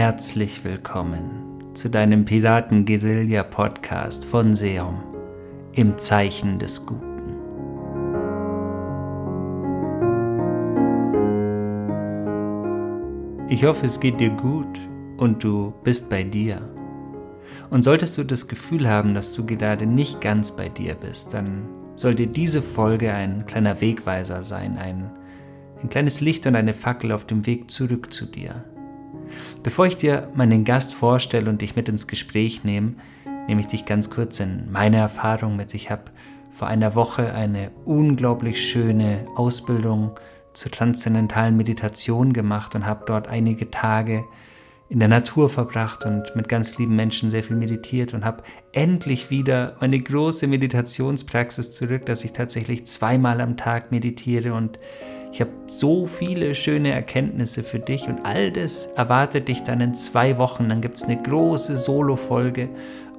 Herzlich willkommen zu deinem Piraten-Guerilla-Podcast von Seum im Zeichen des Guten. Ich hoffe, es geht dir gut und du bist bei dir. Und solltest du das Gefühl haben, dass du gerade nicht ganz bei dir bist, dann soll dir diese Folge ein kleiner Wegweiser sein, ein, ein kleines Licht und eine Fackel auf dem Weg zurück zu dir. Bevor ich dir meinen Gast vorstelle und dich mit ins Gespräch nehme, nehme ich dich ganz kurz in meine Erfahrung mit. Ich habe vor einer Woche eine unglaublich schöne Ausbildung zur transzendentalen Meditation gemacht und habe dort einige Tage in der Natur verbracht und mit ganz lieben Menschen sehr viel meditiert und habe endlich wieder meine große Meditationspraxis zurück, dass ich tatsächlich zweimal am Tag meditiere und ich habe so viele schöne Erkenntnisse für dich und all das erwartet dich dann in zwei Wochen. Dann gibt es eine große Solo-Folge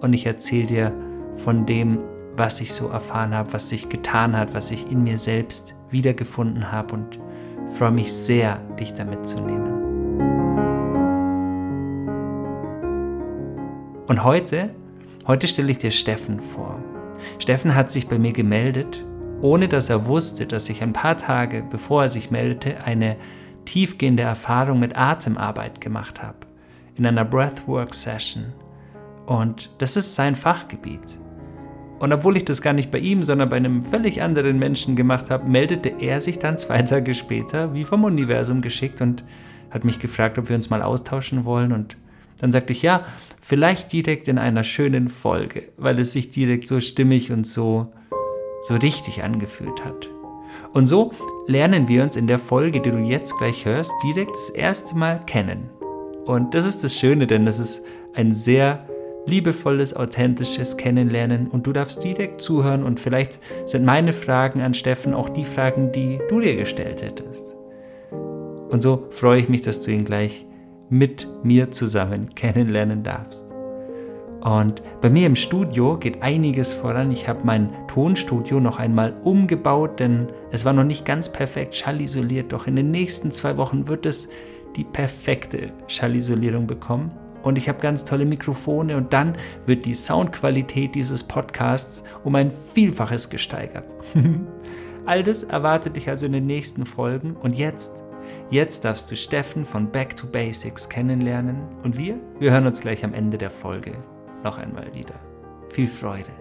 und ich erzähle dir von dem, was ich so erfahren habe, was sich getan hat, was ich in mir selbst wiedergefunden habe und freue mich sehr, dich damit zu nehmen. Und heute, heute stelle ich dir Steffen vor. Steffen hat sich bei mir gemeldet ohne dass er wusste, dass ich ein paar Tage bevor er sich meldete, eine tiefgehende Erfahrung mit Atemarbeit gemacht habe, in einer Breathwork-Session. Und das ist sein Fachgebiet. Und obwohl ich das gar nicht bei ihm, sondern bei einem völlig anderen Menschen gemacht habe, meldete er sich dann zwei Tage später, wie vom Universum geschickt, und hat mich gefragt, ob wir uns mal austauschen wollen. Und dann sagte ich, ja, vielleicht direkt in einer schönen Folge, weil es sich direkt so stimmig und so so richtig angefühlt hat. Und so lernen wir uns in der Folge, die du jetzt gleich hörst, direkt das erste Mal kennen. Und das ist das Schöne, denn das ist ein sehr liebevolles, authentisches Kennenlernen und du darfst direkt zuhören und vielleicht sind meine Fragen an Steffen auch die Fragen, die du dir gestellt hättest. Und so freue ich mich, dass du ihn gleich mit mir zusammen kennenlernen darfst. Und bei mir im Studio geht einiges voran. Ich habe mein Tonstudio noch einmal umgebaut, denn es war noch nicht ganz perfekt schallisoliert. Doch in den nächsten zwei Wochen wird es die perfekte Schallisolierung bekommen. Und ich habe ganz tolle Mikrofone und dann wird die Soundqualität dieses Podcasts um ein Vielfaches gesteigert. All das erwartet dich also in den nächsten Folgen. Und jetzt, jetzt darfst du Steffen von Back to Basics kennenlernen. Und wir, wir hören uns gleich am Ende der Folge noch einmal wieder. Viel Freude.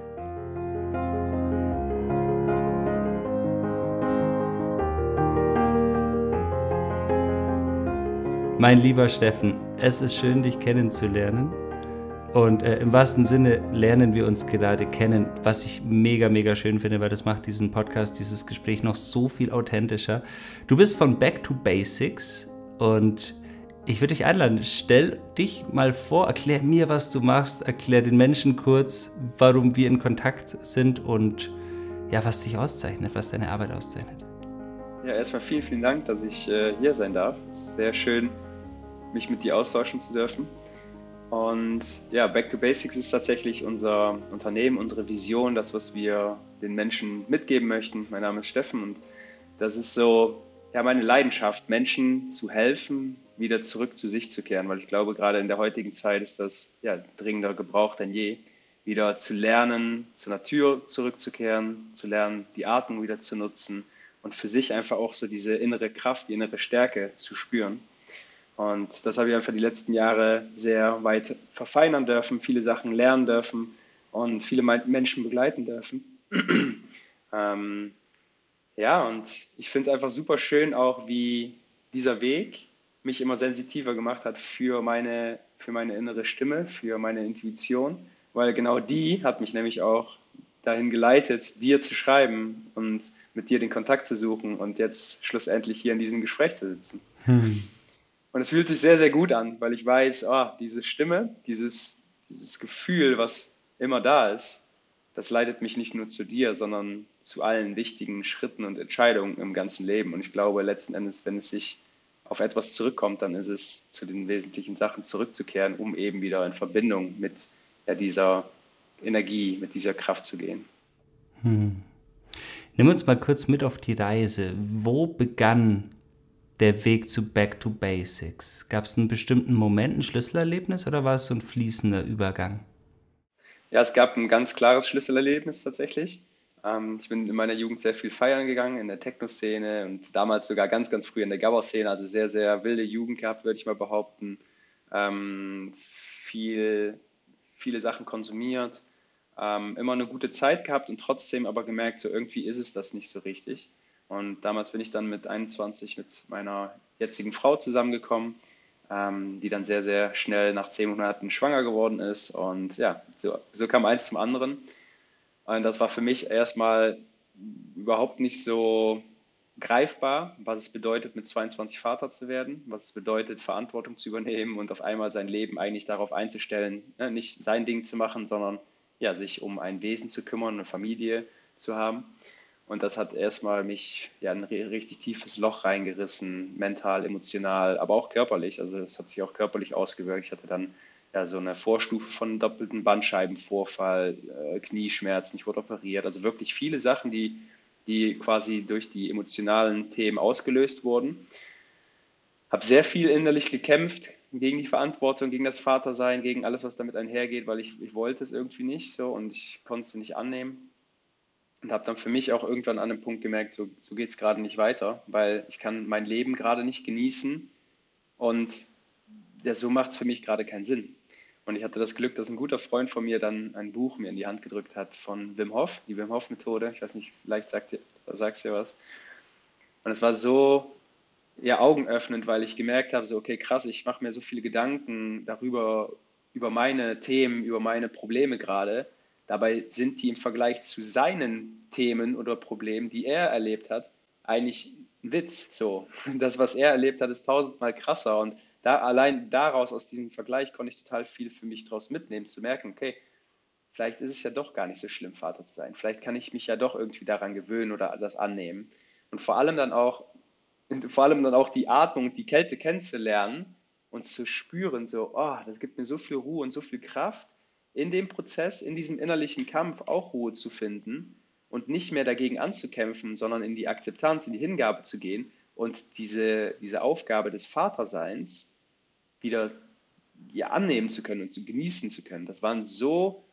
Mein lieber Steffen, es ist schön, dich kennenzulernen. Und äh, im wahrsten Sinne lernen wir uns gerade kennen, was ich mega, mega schön finde, weil das macht diesen Podcast, dieses Gespräch noch so viel authentischer. Du bist von Back to Basics und ich würde dich einladen, stell dich mal vor, erklär mir, was du machst, erklär den Menschen kurz, warum wir in Kontakt sind und ja, was dich auszeichnet, was deine Arbeit auszeichnet. Ja, erstmal vielen, vielen Dank, dass ich äh, hier sein darf. Sehr schön, mich mit dir austauschen zu dürfen. Und ja, Back to Basics ist tatsächlich unser Unternehmen, unsere Vision, das, was wir den Menschen mitgeben möchten. Mein Name ist Steffen und das ist so ja, meine Leidenschaft, Menschen zu helfen, wieder zurück zu sich zu kehren, weil ich glaube, gerade in der heutigen Zeit ist das ja, dringender gebraucht denn je, wieder zu lernen, zur Natur zurückzukehren, zu lernen, die Atmung wieder zu nutzen und für sich einfach auch so diese innere Kraft, die innere Stärke zu spüren. Und das habe ich einfach die letzten Jahre sehr weit verfeinern dürfen, viele Sachen lernen dürfen und viele Menschen begleiten dürfen. ähm, ja, und ich finde es einfach super schön auch, wie dieser Weg mich immer sensitiver gemacht hat für meine, für meine innere Stimme, für meine Intuition, weil genau die hat mich nämlich auch dahin geleitet, dir zu schreiben und mit dir den Kontakt zu suchen und jetzt schlussendlich hier in diesem Gespräch zu sitzen. Hm. Und es fühlt sich sehr, sehr gut an, weil ich weiß, oh, diese Stimme, dieses, dieses Gefühl, was immer da ist, das leitet mich nicht nur zu dir, sondern zu allen wichtigen Schritten und Entscheidungen im ganzen Leben. Und ich glaube letzten Endes, wenn es sich auf etwas zurückkommt, dann ist es zu den wesentlichen Sachen zurückzukehren, um eben wieder in Verbindung mit ja, dieser Energie, mit dieser Kraft zu gehen. Hm. Nimm uns mal kurz mit auf die Reise. Wo begann der Weg zu Back to Basics? Gab es einen bestimmten Moment, ein Schlüsselerlebnis oder war es so ein fließender Übergang? Ja, es gab ein ganz klares Schlüsselerlebnis tatsächlich. Ähm, ich bin in meiner Jugend sehr viel feiern gegangen in der Techno-Szene und damals sogar ganz, ganz früh in der Gabber-Szene, also sehr, sehr wilde Jugend gehabt, würde ich mal behaupten. Ähm, viel, viele Sachen konsumiert, ähm, immer eine gute Zeit gehabt und trotzdem aber gemerkt, so irgendwie ist es das nicht so richtig. Und damals bin ich dann mit 21 mit meiner jetzigen Frau zusammengekommen, ähm, die dann sehr, sehr schnell nach zehn Monaten schwanger geworden ist. Und ja, so, so kam eins zum anderen. Und das war für mich erstmal überhaupt nicht so greifbar, was es bedeutet, mit 22 Vater zu werden, was es bedeutet, Verantwortung zu übernehmen und auf einmal sein Leben eigentlich darauf einzustellen, ne, nicht sein Ding zu machen, sondern ja, sich um ein Wesen zu kümmern, eine Familie zu haben. Und das hat erstmal mich ja ein richtig tiefes Loch reingerissen, mental, emotional, aber auch körperlich. Also es hat sich auch körperlich ausgewirkt. Ich hatte dann ja, so eine Vorstufe von doppelten Bandscheibenvorfall, äh, Knieschmerzen, ich wurde operiert. Also wirklich viele Sachen, die, die quasi durch die emotionalen Themen ausgelöst wurden. Habe sehr viel innerlich gekämpft gegen die Verantwortung, gegen das Vatersein, gegen alles, was damit einhergeht, weil ich, ich wollte es irgendwie nicht so und ich konnte es nicht annehmen. Und habe dann für mich auch irgendwann an einem Punkt gemerkt, so, so geht es gerade nicht weiter, weil ich kann mein Leben gerade nicht genießen und ja, so macht es für mich gerade keinen Sinn. Und ich hatte das Glück, dass ein guter Freund von mir dann ein Buch mir in die Hand gedrückt hat von Wim Hof, die Wim Hof Methode. Ich weiß nicht, vielleicht sagt dir, sagst dir was. Und es war so ja, augenöffnend, weil ich gemerkt habe, so, okay, krass, ich mache mir so viele Gedanken darüber, über meine Themen, über meine Probleme gerade. Dabei sind die im Vergleich zu seinen Themen oder Problemen, die er erlebt hat, eigentlich ein Witz. So, das, was er erlebt hat, ist tausendmal krasser. Und da, allein daraus, aus diesem Vergleich, konnte ich total viel für mich daraus mitnehmen, zu merken, okay, vielleicht ist es ja doch gar nicht so schlimm, Vater zu sein. Vielleicht kann ich mich ja doch irgendwie daran gewöhnen oder das annehmen. Und vor allem dann auch, vor allem dann auch die Atmung, die Kälte kennenzulernen und zu spüren, so, oh, das gibt mir so viel Ruhe und so viel Kraft, in dem Prozess, in diesem innerlichen Kampf auch Ruhe zu finden und nicht mehr dagegen anzukämpfen, sondern in die Akzeptanz, in die Hingabe zu gehen und diese, diese Aufgabe des Vaterseins wieder ja, annehmen zu können und zu genießen zu können. Das war ein so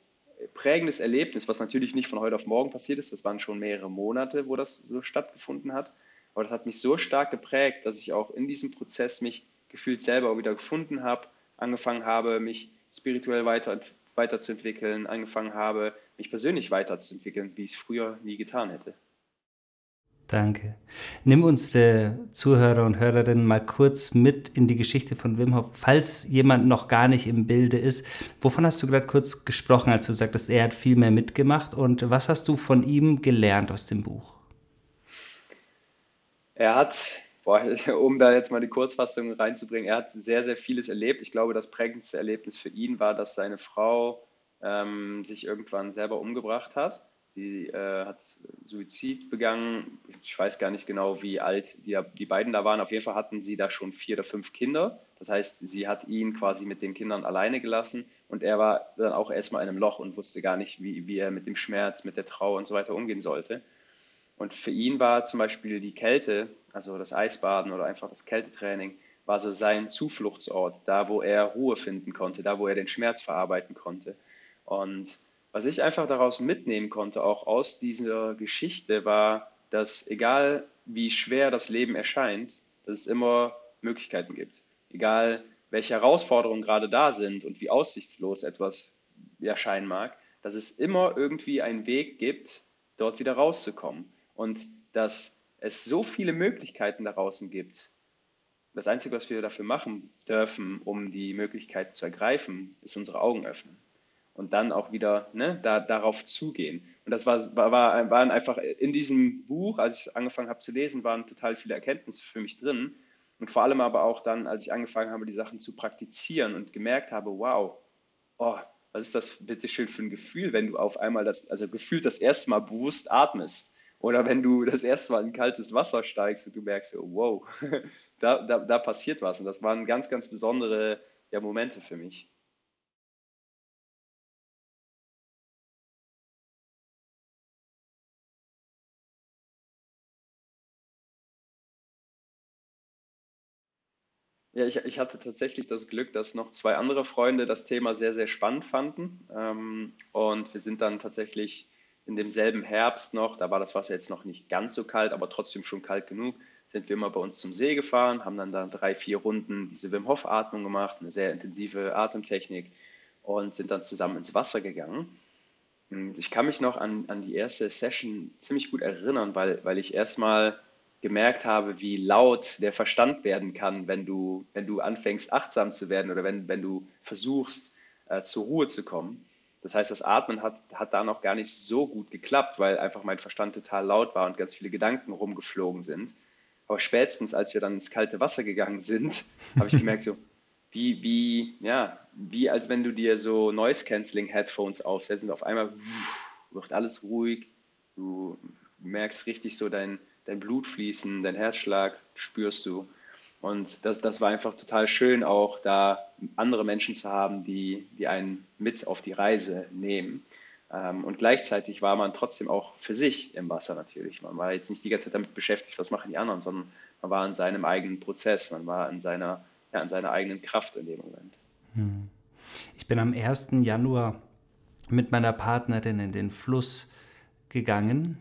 prägendes Erlebnis, was natürlich nicht von heute auf morgen passiert ist. Das waren schon mehrere Monate, wo das so stattgefunden hat. Aber das hat mich so stark geprägt, dass ich auch in diesem Prozess mich gefühlt selber wieder gefunden habe, angefangen habe, mich spirituell weiter, weiterzuentwickeln, angefangen habe, mich persönlich weiterzuentwickeln, wie ich es früher nie getan hätte. Danke. Nimm uns der Zuhörer und Hörerinnen mal kurz mit in die Geschichte von Wim Hof, falls jemand noch gar nicht im Bilde ist. Wovon hast du gerade kurz gesprochen, als du sagtest, er hat viel mehr mitgemacht und was hast du von ihm gelernt aus dem Buch? Er hat, boah, um da jetzt mal die Kurzfassung reinzubringen, er hat sehr, sehr vieles erlebt. Ich glaube, das prägendste Erlebnis für ihn war, dass seine Frau ähm, sich irgendwann selber umgebracht hat Sie äh, hat Suizid begangen. Ich weiß gar nicht genau, wie alt die, die beiden da waren. Auf jeden Fall hatten sie da schon vier oder fünf Kinder. Das heißt, sie hat ihn quasi mit den Kindern alleine gelassen und er war dann auch erstmal in einem Loch und wusste gar nicht, wie, wie er mit dem Schmerz, mit der Trauer und so weiter umgehen sollte. Und für ihn war zum Beispiel die Kälte, also das Eisbaden oder einfach das Kältetraining, war so sein Zufluchtsort, da wo er Ruhe finden konnte, da wo er den Schmerz verarbeiten konnte. Und was ich einfach daraus mitnehmen konnte, auch aus dieser Geschichte, war, dass egal wie schwer das Leben erscheint, dass es immer Möglichkeiten gibt. Egal welche Herausforderungen gerade da sind und wie aussichtslos etwas erscheinen mag, dass es immer irgendwie einen Weg gibt, dort wieder rauszukommen. Und dass es so viele Möglichkeiten da draußen gibt. Das Einzige, was wir dafür machen dürfen, um die Möglichkeit zu ergreifen, ist unsere Augen öffnen und dann auch wieder ne, da, darauf zugehen. Und das war, war, waren einfach in diesem Buch, als ich angefangen habe zu lesen, waren total viele Erkenntnisse für mich drin. Und vor allem aber auch dann, als ich angefangen habe, die Sachen zu praktizieren und gemerkt habe, wow, oh, was ist das bitte schön für ein Gefühl, wenn du auf einmal das, also gefühlt das erste Mal bewusst atmest. Oder wenn du das erste Mal in kaltes Wasser steigst und du merkst, oh, wow, da, da, da passiert was. Und das waren ganz, ganz besondere ja, Momente für mich. Ja, ich, ich hatte tatsächlich das Glück, dass noch zwei andere Freunde das Thema sehr, sehr spannend fanden. Ähm, und wir sind dann tatsächlich in demselben Herbst noch, da war das Wasser jetzt noch nicht ganz so kalt, aber trotzdem schon kalt genug, sind wir immer bei uns zum See gefahren, haben dann da drei, vier Runden diese Wim Hof Atmung gemacht, eine sehr intensive Atemtechnik und sind dann zusammen ins Wasser gegangen. Und ich kann mich noch an, an die erste Session ziemlich gut erinnern, weil, weil ich erstmal gemerkt habe, wie laut der Verstand werden kann, wenn du, wenn du anfängst, achtsam zu werden oder wenn, wenn du versuchst, äh, zur Ruhe zu kommen. Das heißt, das Atmen hat, hat da noch gar nicht so gut geklappt, weil einfach mein Verstand total laut war und ganz viele Gedanken rumgeflogen sind. Aber spätestens, als wir dann ins kalte Wasser gegangen sind, habe ich gemerkt, so, wie, wie, ja, wie als wenn du dir so Noise-Canceling-Headphones aufsetzt und auf einmal wird alles ruhig. Du merkst richtig so dein, dein Blut fließen, dein Herzschlag spürst du. Und das, das war einfach total schön, auch da andere Menschen zu haben, die, die einen mit auf die Reise nehmen. Ähm, und gleichzeitig war man trotzdem auch für sich im Wasser natürlich. Man war jetzt nicht die ganze Zeit damit beschäftigt, was machen die anderen, sondern man war in seinem eigenen Prozess, man war in seiner, ja, in seiner eigenen Kraft in dem Moment. Hm. Ich bin am 1. Januar mit meiner Partnerin in den Fluss gegangen.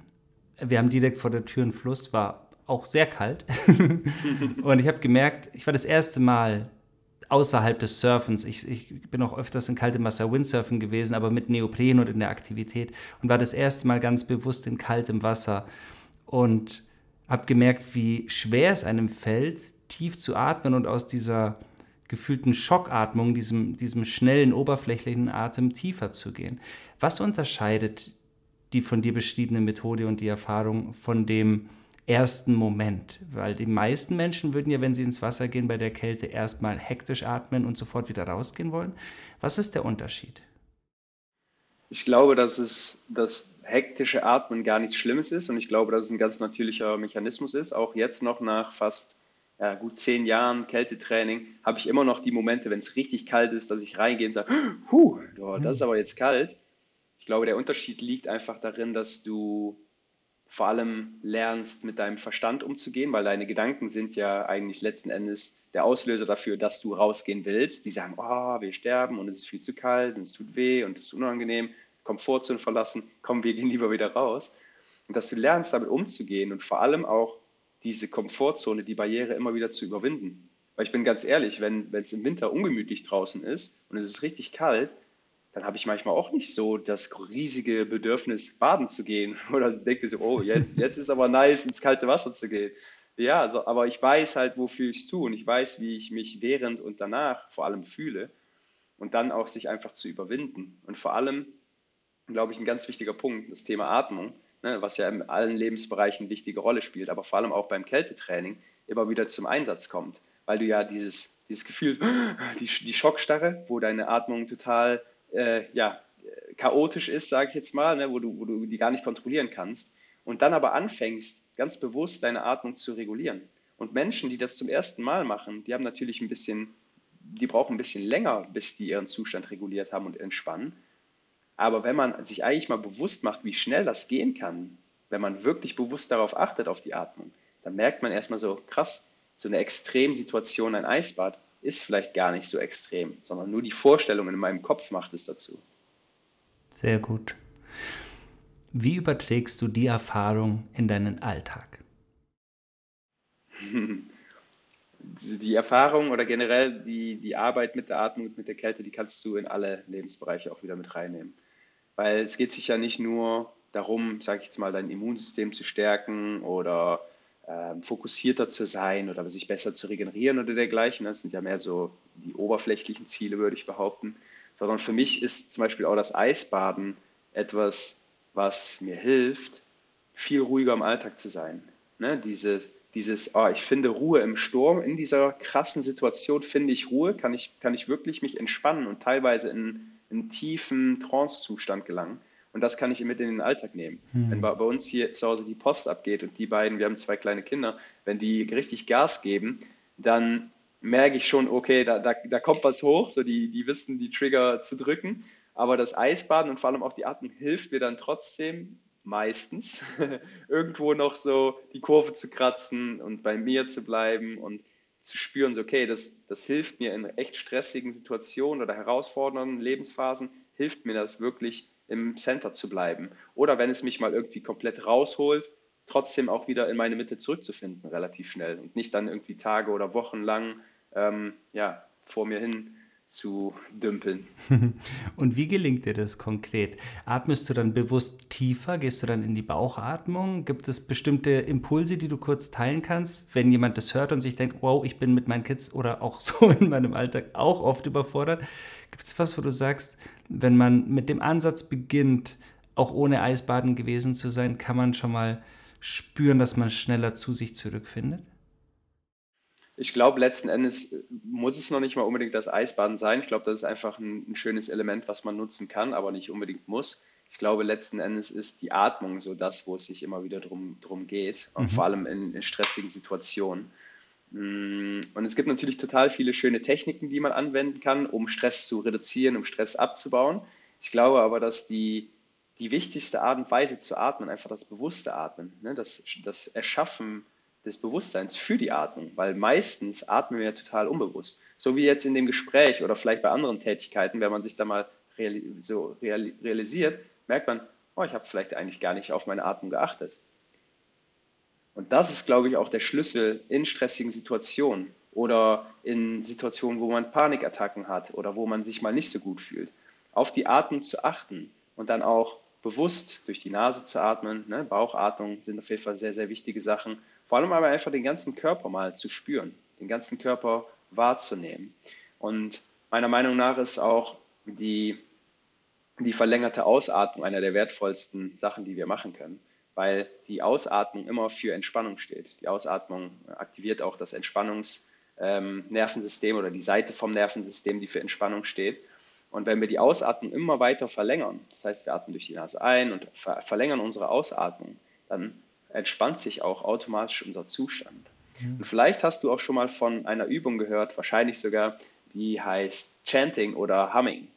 Wir haben direkt vor der Tür einen Fluss, war auch sehr kalt. und ich habe gemerkt, ich war das erste Mal außerhalb des Surfens. Ich, ich, bin auch öfters in kaltem Wasser Windsurfen gewesen, aber mit Neopren und in der Aktivität und war das erste Mal ganz bewusst in kaltem Wasser und habe gemerkt, wie schwer es einem fällt, tief zu atmen und aus dieser gefühlten Schockatmung, diesem, diesem schnellen, oberflächlichen Atem tiefer zu gehen. Was unterscheidet die von dir beschriebene Methode und die Erfahrung von dem ersten Moment. Weil die meisten Menschen würden ja, wenn sie ins Wasser gehen bei der Kälte, erstmal hektisch atmen und sofort wieder rausgehen wollen. Was ist der Unterschied? Ich glaube, dass es das hektische Atmen gar nichts Schlimmes ist und ich glaube, dass es ein ganz natürlicher Mechanismus ist. Auch jetzt noch nach fast ja, gut zehn Jahren Kältetraining habe ich immer noch die Momente, wenn es richtig kalt ist, dass ich reingehe und sage, huh, das ist aber jetzt kalt. Ich glaube, der Unterschied liegt einfach darin, dass du vor allem lernst, mit deinem Verstand umzugehen, weil deine Gedanken sind ja eigentlich letzten Endes der Auslöser dafür, dass du rausgehen willst. Die sagen, oh, wir sterben und es ist viel zu kalt und es tut weh und es ist unangenehm, Komfortzone verlassen, komm, wir gehen lieber wieder raus. Und dass du lernst, damit umzugehen und vor allem auch diese Komfortzone, die Barriere immer wieder zu überwinden. Weil ich bin ganz ehrlich, wenn es im Winter ungemütlich draußen ist und es ist richtig kalt, dann habe ich manchmal auch nicht so das riesige Bedürfnis, baden zu gehen. Oder denke so, oh, jetzt, jetzt ist aber nice, ins kalte Wasser zu gehen. Ja, also, aber ich weiß halt, wofür ich es tue und ich weiß, wie ich mich während und danach vor allem fühle und dann auch sich einfach zu überwinden. Und vor allem, glaube ich, ein ganz wichtiger Punkt, das Thema Atmung, ne, was ja in allen Lebensbereichen eine wichtige Rolle spielt, aber vor allem auch beim Kältetraining immer wieder zum Einsatz kommt, weil du ja dieses, dieses Gefühl, die, die Schockstarre, wo deine Atmung total äh, ja, chaotisch ist, sage ich jetzt mal, ne, wo, du, wo du die gar nicht kontrollieren kannst. Und dann aber anfängst, ganz bewusst deine Atmung zu regulieren. Und Menschen, die das zum ersten Mal machen, die haben natürlich ein bisschen, die brauchen ein bisschen länger, bis die ihren Zustand reguliert haben und entspannen. Aber wenn man sich eigentlich mal bewusst macht, wie schnell das gehen kann, wenn man wirklich bewusst darauf achtet, auf die Atmung, dann merkt man erstmal so, krass, so eine Extremsituation, ein Eisbad, ist vielleicht gar nicht so extrem, sondern nur die Vorstellung in meinem Kopf macht es dazu. Sehr gut. Wie überträgst du die Erfahrung in deinen Alltag? Die Erfahrung oder generell die, die Arbeit mit der Atmung und mit der Kälte, die kannst du in alle Lebensbereiche auch wieder mit reinnehmen. Weil es geht sich ja nicht nur darum, sage ich jetzt mal, dein Immunsystem zu stärken oder ähm, fokussierter zu sein oder sich besser zu regenerieren oder dergleichen. Das sind ja mehr so die oberflächlichen Ziele, würde ich behaupten. Sondern für mich ist zum Beispiel auch das Eisbaden etwas, was mir hilft, viel ruhiger im Alltag zu sein. Ne? Dieses, dieses oh, ich finde Ruhe im Sturm, in dieser krassen Situation finde ich Ruhe, kann ich, kann ich wirklich mich entspannen und teilweise in einen tiefen Trance-Zustand gelangen. Und das kann ich mit in den Alltag nehmen. Hm. Wenn bei, bei, uns hier zu Hause die Post abgeht und die beiden, wir haben zwei kleine Kinder, wenn die richtig Gas geben, dann merke ich schon, okay, da, da, da kommt was hoch, so die, die wissen, die Trigger zu drücken. Aber das Eisbaden und vor allem auch die Atmung hilft mir dann trotzdem meistens irgendwo noch so die Kurve zu kratzen und bei mir zu bleiben und zu spüren, so okay, das, das hilft mir in echt stressigen Situationen oder herausfordernden Lebensphasen, hilft mir das wirklich im Center zu bleiben. Oder wenn es mich mal irgendwie komplett rausholt, trotzdem auch wieder in meine Mitte zurückzufinden, relativ schnell und nicht dann irgendwie Tage oder Wochen lang ähm, ja, vor mir hin zu dümpeln. Und wie gelingt dir das konkret? Atmest du dann bewusst tiefer? Gehst du dann in die Bauchatmung? Gibt es bestimmte Impulse, die du kurz teilen kannst, wenn jemand das hört und sich denkt, wow, ich bin mit meinen Kids oder auch so in meinem Alltag auch oft überfordert? Gibt es was, wo du sagst, wenn man mit dem Ansatz beginnt, auch ohne Eisbaden gewesen zu sein, kann man schon mal spüren, dass man schneller zu sich zurückfindet? Ich glaube, letzten Endes äh, muss es noch nicht mal unbedingt das Eisbaden sein. Ich glaube, das ist einfach ein, ein, schönes Element, was man nutzen kann, aber nicht unbedingt muss. Ich glaube, letzten Endes ist die Atmung so das, wo es sich immer wieder drum, drum geht, mhm. vor allem in, in, stressigen Situationen. Mm, und es gibt natürlich total viele schöne Techniken, die man anwenden kann, um Stress zu reduzieren, um Stress abzubauen. Ich glaube aber, dass die, die wichtigste Art und Weise zu atmen einfach das bewusste Atmen, ne? das, das Erschaffen des Bewusstseins für die Atmung, weil meistens atmen wir ja total unbewusst. So wie jetzt in dem Gespräch oder vielleicht bei anderen Tätigkeiten, wenn man sich da mal so realisiert, merkt man, oh, ich habe vielleicht eigentlich gar nicht auf meine Atmung geachtet. Und das ist, glaube ich, auch der Schlüssel in stressigen Situationen oder in Situationen, wo man Panikattacken hat oder wo man sich mal nicht so gut fühlt. Auf die Atmung zu achten und dann auch bewusst durch die Nase zu atmen. Ne? Bauchatmung sind auf jeden Fall sehr, sehr wichtige Sachen. Vor allem aber einfach den ganzen Körper mal zu spüren, den ganzen Körper wahrzunehmen. Und meiner Meinung nach ist auch die, die verlängerte Ausatmung einer der wertvollsten Sachen, die wir machen können, weil die Ausatmung immer für Entspannung steht. Die Ausatmung aktiviert auch das Entspannungsnervensystem ähm, oder die Seite vom Nervensystem, die für Entspannung steht. Und wenn wir die Ausatmung immer weiter verlängern, das heißt, wir atmen durch die Nase ein und ver verlängern unsere Ausatmung, dann entspannt sich auch automatisch unser Zustand. Mhm. Und vielleicht hast du auch schon mal von einer Übung gehört, wahrscheinlich sogar, die heißt Chanting oder Humming.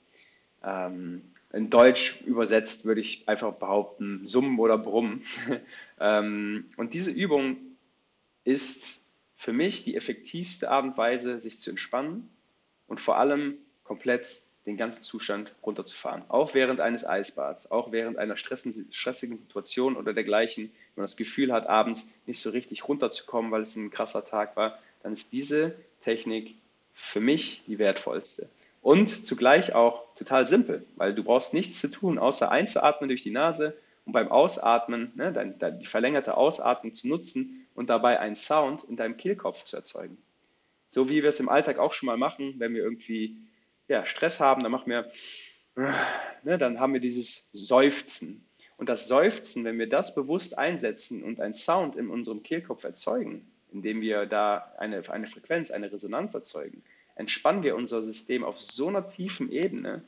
Ähm, in Deutsch übersetzt würde ich einfach behaupten, Summen oder Brummen. ähm, und diese Übung ist für mich die effektivste Art und Weise, sich zu entspannen und vor allem komplett den ganzen Zustand runterzufahren. Auch während eines Eisbads, auch während einer stressigen Situation oder dergleichen, wenn man das Gefühl hat, abends nicht so richtig runterzukommen, weil es ein krasser Tag war, dann ist diese Technik für mich die wertvollste. Und zugleich auch total simpel, weil du brauchst nichts zu tun, außer einzuatmen durch die Nase und beim Ausatmen, ne, dein, dein, die verlängerte Ausatmung zu nutzen und dabei einen Sound in deinem Kehlkopf zu erzeugen. So wie wir es im Alltag auch schon mal machen, wenn wir irgendwie ja, Stress haben, dann machen wir, ne, dann haben wir dieses Seufzen. Und das Seufzen, wenn wir das bewusst einsetzen und einen Sound in unserem Kehlkopf erzeugen, indem wir da eine, eine Frequenz, eine Resonanz erzeugen, entspannen wir unser System auf so einer tiefen Ebene,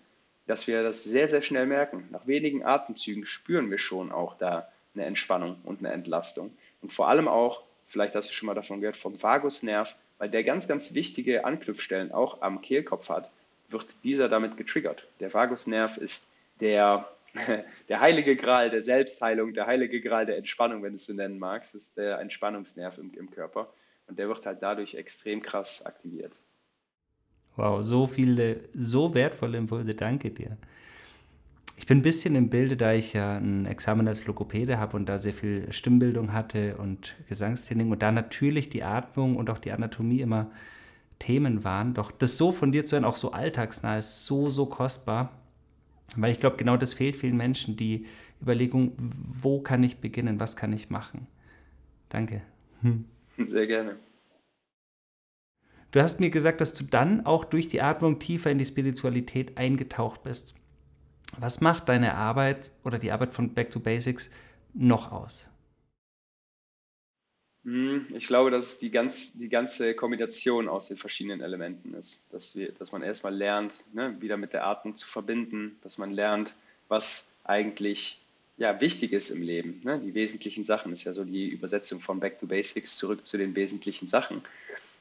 dass wir das sehr, sehr schnell merken. Nach wenigen Atemzügen spüren wir schon auch da eine Entspannung und eine Entlastung. Und vor allem auch, vielleicht hast du schon mal davon gehört, vom Vagusnerv, weil der ganz, ganz wichtige Anknüpfstellen auch am Kehlkopf hat wird dieser damit getriggert. Der Vagusnerv ist der, der heilige Gral der Selbstheilung, der heilige Gral der Entspannung, wenn du es so nennen magst. Ist der Entspannungsnerv im, im Körper. Und der wird halt dadurch extrem krass aktiviert. Wow, so viele, so wertvolle Impulse. Danke dir. Ich bin ein bisschen im Bilde, da ich ja ein Examen als Logopäde habe und da sehr viel Stimmbildung hatte und Gesangstraining und da natürlich die Atmung und auch die Anatomie immer Themen waren. Doch das so von dir zu hören, auch so alltagsnah, ist so, so kostbar. Weil ich glaube, genau das fehlt vielen Menschen, die Überlegung, wo kann ich beginnen, was kann ich machen. Danke. Hm. Sehr gerne. Du hast mir gesagt, dass du dann auch durch die Atmung tiefer in die Spiritualität eingetaucht bist. Was macht deine Arbeit oder die Arbeit von Back to Basics noch aus? Hm, ich glaube, dass es die, ganz, die ganze Kombination aus den verschiedenen Elementen ist. Dass, wir, dass man erstmal lernt, ne, wieder mit der Atmung zu verbinden, dass man lernt, was eigentlich ja, wichtig ist im Leben. Ne? Die wesentlichen Sachen ist ja so die Übersetzung von Back to Basics zurück zu den wesentlichen Sachen.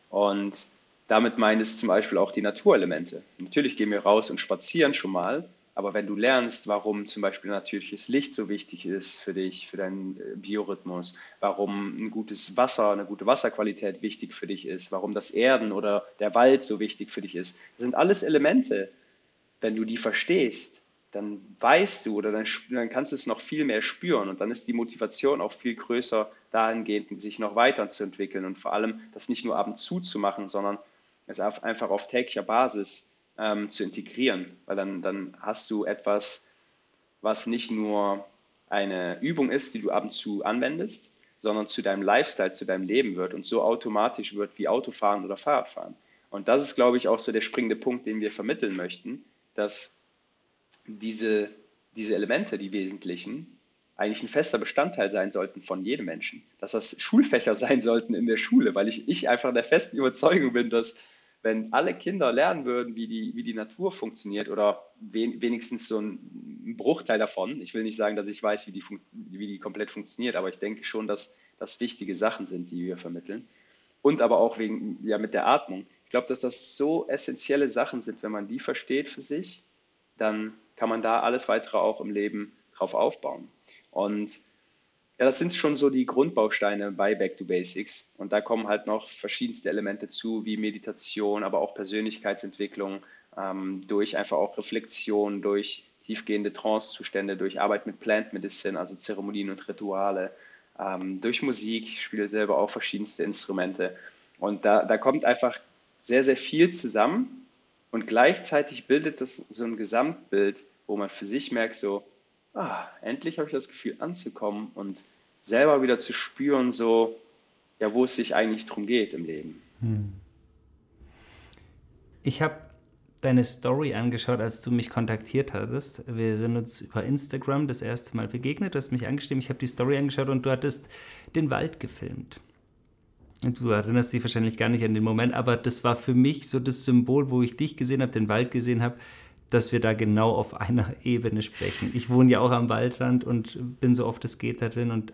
Und damit meint es zum Beispiel auch die Naturelemente. Natürlich gehen wir raus und spazieren schon mal, Aber wenn du lernst, warum zum Beispiel natürliches Licht so wichtig ist für dich, für deinen äh, Biorhythmus, warum ein gutes Wasser, eine gute Wasserqualität wichtig für dich ist, warum das Erden oder der Wald so wichtig für dich ist, das sind alles Elemente. Wenn du die verstehst, dann weißt du oder dann, dann kannst du es noch viel mehr spüren und dann ist die Motivation auch viel größer dahingehend, sich noch weiterzuentwickeln und vor allem das nicht nur ab und zu zu machen, sondern es einfach auf täglicher Basis ähm, zu integrieren, weil dann, dann hast du etwas, was nicht nur eine Übung ist, die du ab und zu anwendest, sondern zu deinem Lifestyle, zu deinem Leben wird und so automatisch wird wie Autofahren oder Fahrradfahren. Und das ist, glaube ich, auch so der springende Punkt, den wir vermitteln möchten, dass diese, diese Elemente, die wesentlichen, eigentlich ein fester Bestandteil sein sollten von jedem Menschen. Dass das Schulfächer sein sollten in der Schule, weil ich, ich einfach der festen Überzeugung bin, dass wenn alle Kinder lernen würden, wie die, wie die Natur funktioniert oder wenigstens so ein Bruchteil davon, ich will nicht sagen, dass ich weiß, wie die, wie die komplett funktioniert, aber ich denke schon, dass das wichtige Sachen sind, die wir vermitteln. Und aber auch wegen, ja, mit der Atmung. Ich glaube, dass das so essentielle Sachen sind, wenn man die versteht für sich, dann kann man da alles weitere auch im Leben drauf aufbauen. Und ja, das sind schon so die Grundbausteine bei Back to Basics. Und da kommen halt noch verschiedenste Elemente zu, wie Meditation, aber auch Persönlichkeitsentwicklung, ähm, durch einfach auch Reflexion, durch tiefgehende Trancezustände, durch Arbeit mit Plant Medicine, also Zeremonien und Rituale, ähm, durch Musik. Ich spiele selber auch verschiedenste Instrumente. Und da, da kommt einfach sehr, sehr viel zusammen. Und gleichzeitig bildet das so ein Gesamtbild, wo man für sich merkt, so, ah, endlich habe ich das Gefühl anzukommen und selber wieder zu spüren, so, ja, wo es sich eigentlich drum geht im Leben. Hm. Ich habe deine Story angeschaut, als du mich kontaktiert hattest. Wir sind uns über Instagram das erste Mal begegnet. Du hast mich angeschrieben, ich habe die Story angeschaut und du hattest den Wald gefilmt. Und du erinnerst dich wahrscheinlich gar nicht an den Moment, aber das war für mich so das Symbol, wo ich dich gesehen habe, den Wald gesehen habe, dass wir da genau auf einer Ebene sprechen. Ich wohne ja auch am Waldrand und bin so oft es geht da drin und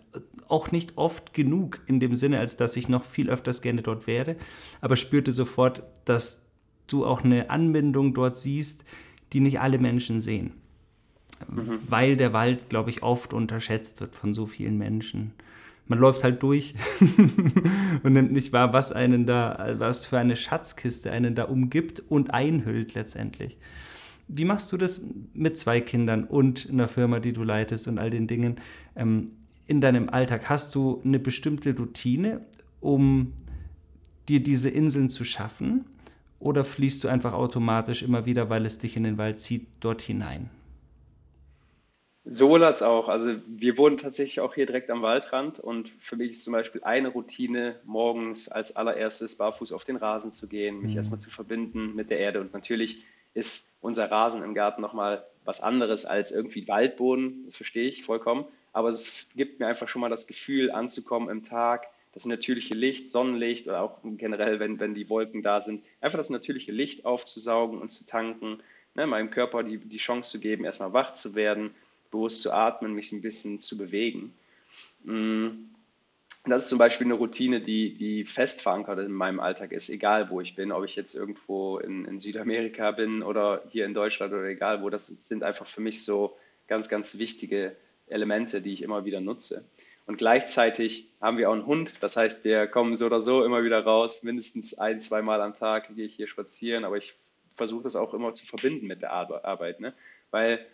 auch nicht oft genug in dem Sinne, als dass ich noch viel öfters gerne dort wäre, aber spürte sofort, dass du auch eine Anbindung dort siehst, die nicht alle Menschen sehen. Mhm. Weil der Wald, glaube ich, oft unterschätzt wird von so vielen Menschen. Man läuft halt durch und nimmt nicht wahr, was einen da, was für eine Schatzkiste einen da umgibt und einhüllt letztendlich. Wie machst du das mit zwei Kindern und einer Firma, die du leitest und all den Dingen ähm, in deinem Alltag? Hast du eine bestimmte Routine, um dir diese Inseln zu schaffen? Oder fließt du einfach automatisch immer wieder, weil es dich in den Wald zieht, dort hinein? Sowohl als auch. Also wir wohnen tatsächlich auch hier direkt am Waldrand und für mich ist zum Beispiel eine Routine, morgens als allererstes barfuß auf den Rasen zu gehen, mich mhm. erstmal zu verbinden mit der Erde und natürlich ist unser Rasen im Garten nochmal was anderes als irgendwie Waldboden, das verstehe ich vollkommen, aber es gibt mir einfach schon mal das Gefühl, anzukommen im Tag, das natürliche Licht, Sonnenlicht oder auch generell, wenn, wenn die Wolken da sind, einfach das natürliche Licht aufzusaugen und zu tanken, ne, meinem Körper die, die Chance zu geben, erstmal wach zu werden, bewusst zu atmen, mich ein bisschen zu bewegen. Mm. Das ist zum Beispiel eine Routine, die, die fest verankert in meinem Alltag ist, egal wo ich bin, ob ich jetzt irgendwo in, in Südamerika bin oder hier in Deutschland oder egal wo. Das sind einfach für mich so ganz, ganz wichtige Elemente, die ich immer wieder nutze. Und gleichzeitig haben wir auch einen Hund. Das heißt, wir kommen so oder so immer wieder raus. Mindestens ein, zwei Mal am Tag gehe ich hier spazieren. Aber ich versuche das auch immer zu verbinden mit der Arbeit. Ne? Weil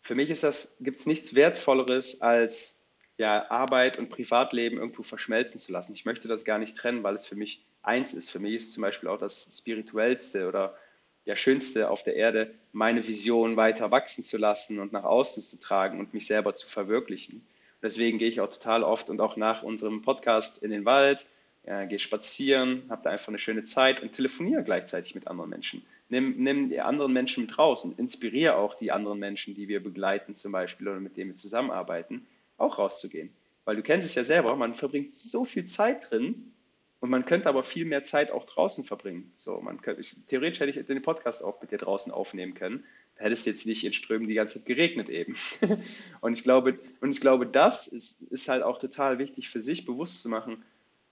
für mich gibt es nichts Wertvolleres als ja, Arbeit und Privatleben irgendwo verschmelzen zu lassen. Ich möchte das gar nicht trennen, weil es für mich eins ist. Für mich ist zum Beispiel auch das Spirituellste oder ja, Schönste auf der Erde, meine Vision weiter wachsen zu lassen und nach außen zu tragen und mich selber zu verwirklichen. Und deswegen gehe ich auch total oft und auch nach unserem Podcast in den Wald, ja, gehe spazieren, habe da einfach eine schöne Zeit und telefoniere gleichzeitig mit anderen Menschen. Nimm, nimm die anderen Menschen mit raus und inspiriere auch die anderen Menschen, die wir begleiten zum Beispiel oder mit denen wir zusammenarbeiten auch rauszugehen. Weil du kennst es ja selber, man verbringt so viel Zeit drin und man könnte aber viel mehr Zeit auch draußen verbringen. So, man könnte, ich, theoretisch hätte ich den Podcast auch mit dir draußen aufnehmen können. Da hätte es jetzt nicht in Strömen die ganze Zeit geregnet eben. und ich glaube, und ich glaube, das ist, ist halt auch total wichtig für sich bewusst zu machen,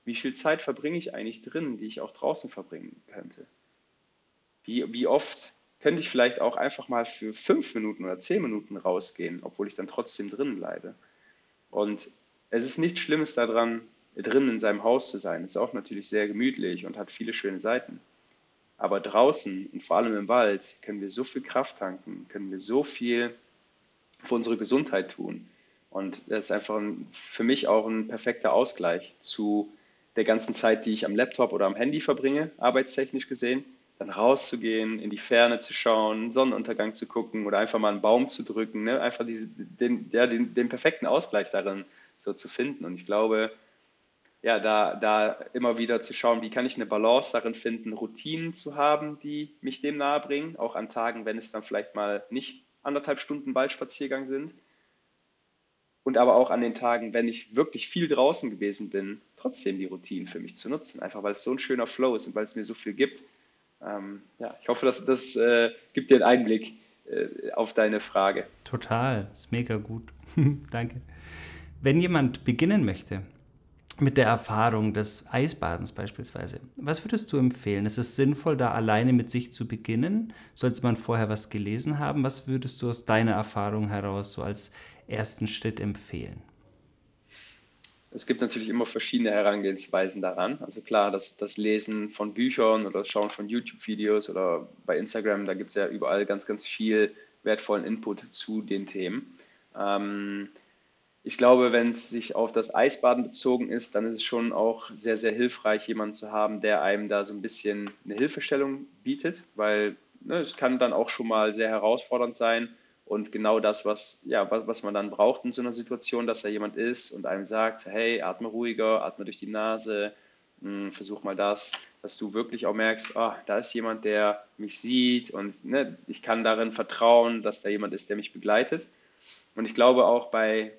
wie viel Zeit verbringe ich eigentlich drin, die ich auch draußen verbringen könnte. Wie, wie oft könnte ich vielleicht auch einfach mal für fünf Minuten oder zehn Minuten rausgehen, obwohl ich dann trotzdem drin bleibe. Und es ist nichts Schlimmes daran, drin in seinem Haus zu sein. Es ist auch natürlich sehr gemütlich und hat viele schöne Seiten. Aber draußen und vor allem im Wald können wir so viel Kraft tanken, können wir so viel für unsere Gesundheit tun. Und das ist einfach ein, für mich auch ein perfekter Ausgleich zu der ganzen Zeit, die ich am Laptop oder am Handy verbringe, arbeitstechnisch gesehen, dann rauszugehen, in die Ferne zu schauen, Sonnenuntergang zu gucken oder einfach mal einen Baum zu drücken, ne? einfach diese, den, ja, den, den perfekten Ausgleich darin so zu finden. Und ich glaube, ja, da, da immer wieder zu schauen, wie kann ich eine Balance darin finden, Routinen zu haben, die mich dem nahe bringen, auch an Tagen, wenn es dann vielleicht mal nicht anderthalb Stunden Waldspaziergang sind. Und aber auch an den Tagen, wenn ich wirklich viel draußen gewesen bin, trotzdem die Routinen für mich zu nutzen, einfach weil es so ein schöner Flow ist und weil es mir so viel gibt. Ähm, ja, ich hoffe, dass das äh, gibt dir einen Einblick äh, auf deine Frage. Total, ist mega gut. Danke. Wenn jemand beginnen möchte, mit der Erfahrung des Eisbadens beispielsweise. Was würdest du empfehlen? Ist es sinnvoll, da alleine mit sich zu beginnen? Sollte man vorher was gelesen haben? Was würdest du aus deiner Erfahrung heraus so als ersten Schritt empfehlen? Es gibt natürlich immer verschiedene Herangehensweisen daran. Also klar, das, das Lesen von Büchern oder das Schauen von YouTube-Videos oder bei Instagram, da gibt es ja überall ganz, ganz viel wertvollen Input zu den Themen. Ähm, ich glaube, wenn es sich auf das Eisbaden bezogen ist, dann ist es schon auch sehr, sehr hilfreich, jemanden zu haben, der einem da so ein bisschen eine Hilfestellung bietet, weil ne, es kann dann auch schon mal sehr herausfordernd sein und genau das, was, ja, was, was man dann braucht in so einer Situation, dass da jemand ist und einem sagt, hey, atme ruhiger, atme durch die Nase, mh, hm, versuch mal das, dass du wirklich auch merkst, oh, da ist jemand, der mich sieht und ne, ich kann darin vertrauen, dass da jemand ist, der mich begleitet. Und ich glaube auch bei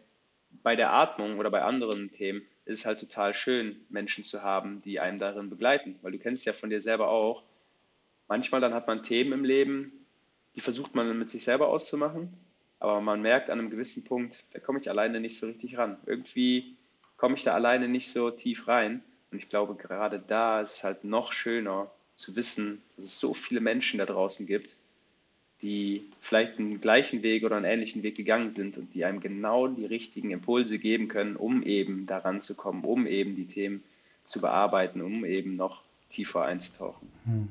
bei der Atmung oder bei anderen Themen ist es halt total schön, Menschen zu haben, die einen darin begleiten. Weil du kennst ja von dir selber auch, manchmal dann hat man Themen im Leben, die versucht man mit sich selber auszumachen, aber man merkt an einem gewissen Punkt, da komme ich alleine nicht so richtig ran. Irgendwie komme ich da alleine nicht so tief rein. Und ich glaube, gerade da ist es halt noch schöner zu wissen, dass es so viele Menschen da draußen gibt, die vielleicht einen gleichen Weg oder einen ähnlichen Weg gegangen sind und die einem genau die richtigen Impulse geben können, um eben daran zu kommen, um eben die Themen zu bearbeiten, um eben noch tiefer einzutauchen. Hm.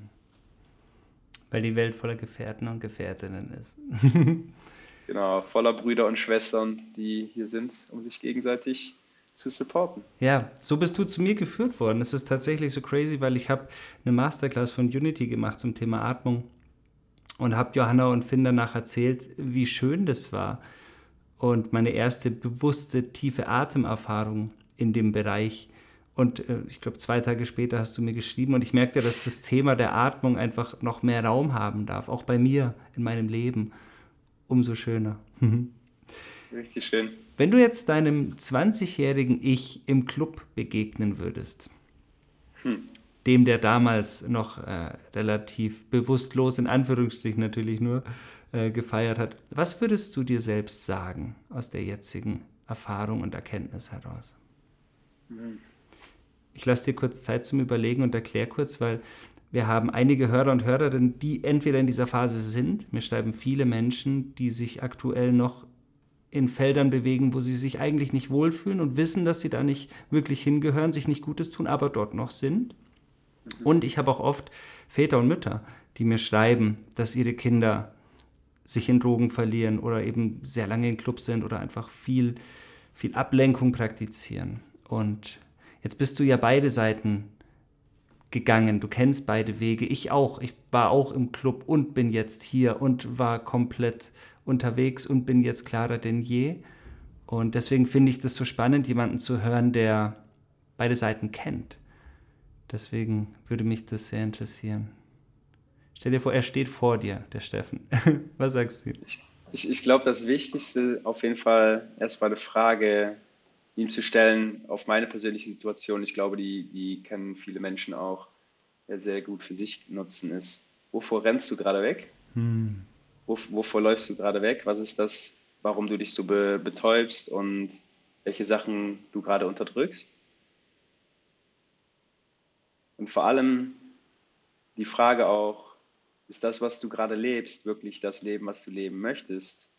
Weil die Welt voller Gefährten und Gefährtinnen ist. genau, voller Brüder und Schwestern, die hier sind, um sich gegenseitig zu supporten. Ja, so bist du zu mir geführt worden. Es ist tatsächlich so crazy, weil ich habe eine Masterclass von Unity gemacht zum Thema Atmung und habe Johanna und Finn danach erzählt, wie schön das war. Und meine erste bewusste, tiefe Atemerfahrung in dem Bereich. Und äh, ich glaube, zwei Tage später hast du mir geschrieben und ich merkte, dass das Thema der Atmung einfach noch mehr Raum haben darf, auch bei mir in meinem Leben. Umso schöner. Richtig schön. Wenn du jetzt deinem 20-jährigen Ich im Club begegnen würdest, hm dem, der damals noch äh, relativ bewusstlos, in Anführungsstrichen natürlich nur, äh, gefeiert hat. Was würdest du dir selbst sagen aus der jetzigen Erfahrung und Erkenntnis heraus? Mhm. Ich lasse dir kurz Zeit zum Überlegen und erkläre kurz, weil wir haben einige Hörer und Hörerinnen, die entweder in dieser Phase sind. Mir schreiben viele Menschen, die sich aktuell noch in Feldern bewegen, wo sie sich eigentlich nicht wohlfühlen und wissen, dass sie da nicht wirklich hingehören, sich nicht Gutes tun, aber dort noch sind. Und ich habe auch oft Väter und Mütter, die mir schreiben, dass ihre Kinder sich in Drogen verlieren oder eben sehr lange in Clubs sind oder einfach viel, viel Ablenkung praktizieren. Und jetzt bist du ja beide Seiten gegangen. Du kennst beide Wege. Ich auch. Ich war auch im Club und bin jetzt hier und war komplett unterwegs und bin jetzt klarer denn je. Und deswegen finde ich das so spannend, jemanden zu hören, der beide Seiten kennt. Deswegen würde mich das sehr interessieren. Stell dir vor, er steht vor dir, der Steffen. Was sagst du? Ich, ich, glaube, das Wichtigste auf jeden Fall erstmal eine Frage ihm zu stellen auf meine persönliche Situation. Ich glaube, die, die kennen viele Menschen auch sehr gut für sich nutzen, ist, wovor rennst du gerade weg? Hm. Wo, wovor läufst du gerade weg? Was ist das, warum du dich so be, betäubst und welche Sachen du gerade unterdrückst? Und vor allem die Frage auch, ist das, was du gerade lebst, wirklich das Leben, was du leben möchtest?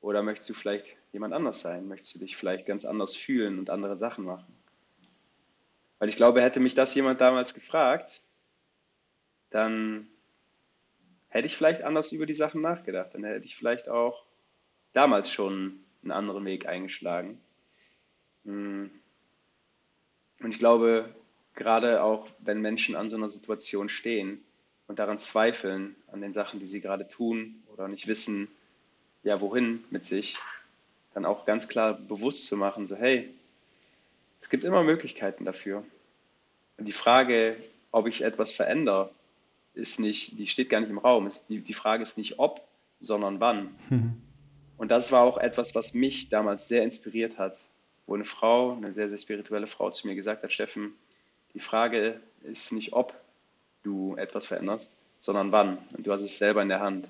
Oder möchtest du vielleicht jemand anders sein? Möchtest du dich vielleicht ganz anders fühlen und andere Sachen machen? Weil ich glaube, hätte mich das jemand damals gefragt, dann hätte ich vielleicht anders über die Sachen nachgedacht. Dann hätte ich vielleicht auch damals schon einen anderen Weg eingeschlagen. Hm. Und ich glaube, gerade auch wenn Menschen an so einer Situation stehen und daran zweifeln, an den Sachen, die sie gerade tun oder nicht wissen, ja, wohin mit sich, dann auch ganz klar bewusst zu machen, so hey, es gibt immer Möglichkeiten dafür. Und die Frage, ob ich etwas verändere, ist nicht, die steht gar nicht im Raum. Ist, die, die Frage ist nicht ob, sondern wann. Mhm. Und das war auch etwas, was mich damals sehr inspiriert hat, wo eine Frau, eine sehr, sehr spirituelle Frau zu mir gesagt hat, Steffen, die Frage ist nicht, ob du etwas veränderst, sondern wann. Und du hast es selber in der Hand.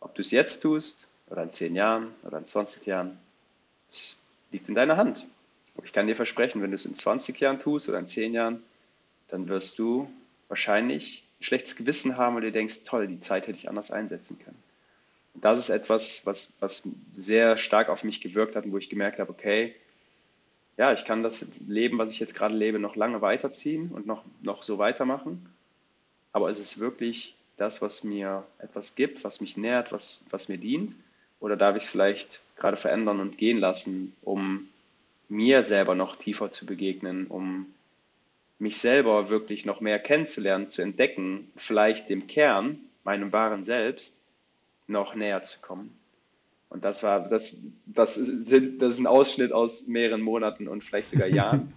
Ob du es jetzt tust oder in 10 Jahren oder in 20 Jahren, das liegt in deiner Hand. Aber ich kann dir versprechen, wenn du es in 20 Jahren tust oder in 10 Jahren, dann wirst du wahrscheinlich ein schlechtes Gewissen haben, weil du denkst, toll, die Zeit hätte ich anders einsetzen können. Und das ist etwas, was, was sehr stark auf mich gewirkt hat und wo ich gemerkt habe, okay, ja, ich kann das Leben, was ich jetzt gerade lebe, noch lange weiterziehen und noch, noch so weitermachen. Aber ist es wirklich das, was mir etwas gibt, was mich nährt, was, was mir dient? Oder darf ich es vielleicht gerade verändern und gehen lassen, um mir selber noch tiefer zu begegnen, um mich selber wirklich noch mehr kennenzulernen, zu entdecken, vielleicht dem Kern, meinem wahren Selbst, noch näher zu kommen. Und das war, das, das, sind, das ist ein Ausschnitt aus mehreren Monaten und vielleicht sogar Jahren.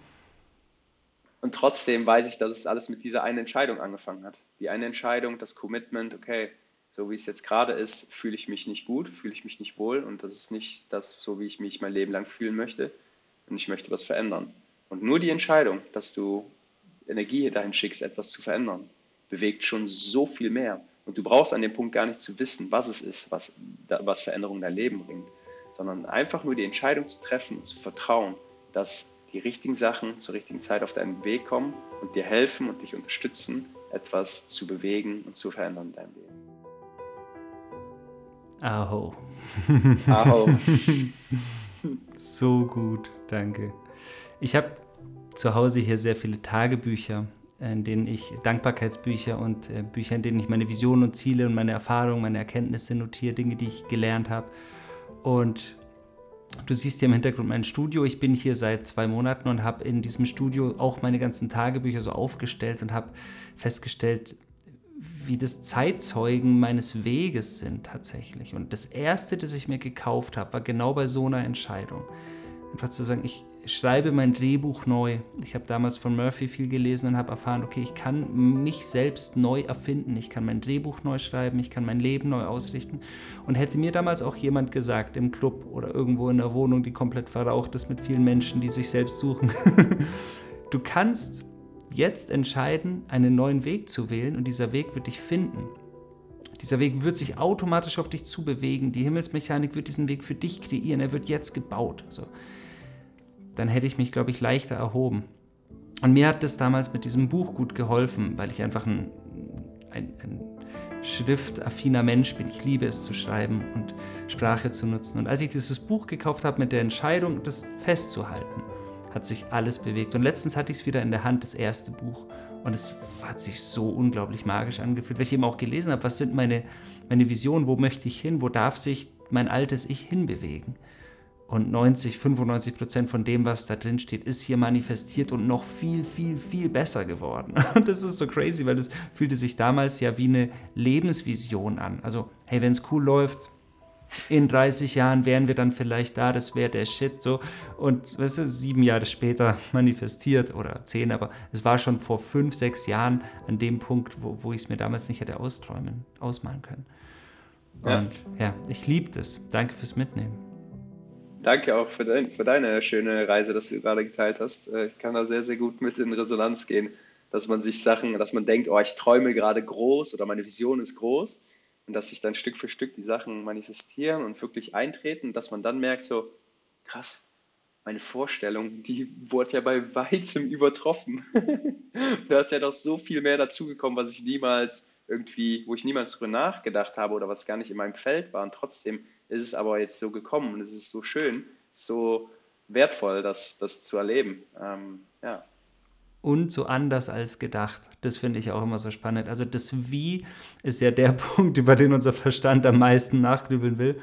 und trotzdem weiß ich, dass es alles mit dieser einen Entscheidung angefangen hat. Die eine Entscheidung, das Commitment, okay, so wie es jetzt gerade ist, fühle ich mich nicht gut, fühle ich mich nicht wohl und das ist nicht das, so wie ich mich mein Leben lang fühlen möchte und ich möchte was verändern. Und nur die Entscheidung, dass du Energie dahin schickst, etwas zu verändern, bewegt schon so viel mehr. Und du brauchst an dem Punkt gar nicht zu wissen, was es ist, was, was Veränderung in dein Leben bringt, sondern einfach nur die Entscheidung zu treffen und zu vertrauen, dass die richtigen Sachen zur richtigen Zeit auf deinen Weg kommen und dir helfen und dich unterstützen, etwas zu bewegen und zu verändern in deinem Leben. Aho. Aho. so gut, danke. Ich habe zu Hause hier sehr viele Tagebücher, in denen ich Dankbarkeitsbücher und äh, Bücher, in denen ich meine Visionen und Ziele und meine Erfahrungen, meine Erkenntnisse notiere, Dinge, die ich gelernt habe. Und du siehst hier im Hintergrund mein Studio. Ich bin hier seit zwei Monaten und habe in diesem Studio auch meine ganzen Tagebücher so aufgestellt und habe festgestellt, wie das Zeitzeugen meines Weges sind tatsächlich. Und das Erste, das ich mir gekauft habe, war genau bei so einer Entscheidung. Einfach zu sagen, ich, schreibe mein Drehbuch neu. Ich habe damals von Murphy viel gelesen und habe erfahren, okay, ich kann mich selbst neu erfinden. Ich kann mein Drehbuch neu schreiben, ich kann mein Leben neu ausrichten. Und hätte mir damals auch jemand gesagt, im Club oder irgendwo in der Wohnung, die komplett verraucht ist mit vielen Menschen, die sich selbst suchen, du kannst jetzt entscheiden, einen neuen Weg zu wählen und dieser Weg wird dich finden. Dieser Weg wird sich automatisch auf dich zubewegen. Die Himmelsmechanik wird diesen Weg für dich kreieren. Er wird jetzt gebaut. So dann hätte ich mich, glaube ich, leichter erhoben. Und mir hat das damals mit diesem Buch gut geholfen, weil ich einfach ein, ein, ein schriftaffiner Mensch bin. Ich liebe es zu schreiben und Sprache zu nutzen. Und als ich dieses Buch gekauft habe mit der Entscheidung, das festzuhalten, hat sich alles bewegt. Und letztens hatte ich es wieder in der Hand, das erste Buch. Und es hat sich so unglaublich magisch angefühlt, weil ich eben auch gelesen habe, was sind meine, meine Visionen, wo möchte ich hin, wo darf sich mein altes Ich hinbewegen. Und 90, 95 Prozent von dem, was da drin steht, ist hier manifestiert und noch viel, viel, viel besser geworden. Und das ist so crazy, weil es fühlte sich damals ja wie eine Lebensvision an. Also, hey, wenn es cool läuft, in 30 Jahren wären wir dann vielleicht da, das wäre der Shit so. Und weißt du, sieben Jahre später manifestiert oder zehn, aber es war schon vor fünf, sechs Jahren an dem Punkt, wo, wo ich es mir damals nicht hätte austräumen, ausmalen können. Und ja, ja ich liebe das. Danke fürs Mitnehmen. Danke auch für, dein, für deine schöne Reise, dass du gerade geteilt hast. Äh, ich kann da sehr, sehr gut mit in Resonanz gehen, dass man sich Sachen, dass man denkt, oh, ich träume gerade groß oder meine Vision ist groß und dass sich dann Stück für Stück die Sachen manifestieren und wirklich eintreten, dass man dann merkt, so krass, meine Vorstellung, die wurde ja bei weitem übertroffen. da ist ja doch so viel mehr dazugekommen, was ich niemals irgendwie, wo ich niemals drüber nachgedacht habe oder was gar nicht in meinem Feld war. Und trotzdem ist es aber jetzt so gekommen und es ist so schön, so wertvoll, das, das zu erleben. Ähm, ja. Und so anders als gedacht. Das finde ich auch immer so spannend. Also das Wie ist ja der Punkt, über den unser Verstand am meisten nachgrübeln will.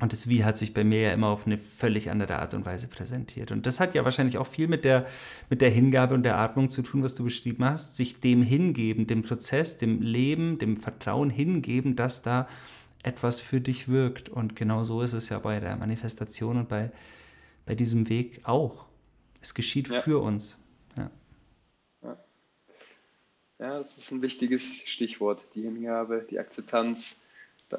Und das Wie hat sich bei mir ja immer auf eine völlig andere Art und Weise präsentiert. Und das hat ja wahrscheinlich auch viel mit der, mit der Hingabe und der Atmung zu tun, was du beschrieben hast. Sich dem hingeben, dem Prozess, dem Leben, dem Vertrauen hingeben, dass da etwas für dich wirkt. Und genau so ist es ja bei der Manifestation und bei, bei diesem Weg auch. Es geschieht ja. für uns. Ja. ja. ja, das ist ein wichtiges Stichwort. Die Hingabe, die Akzeptanz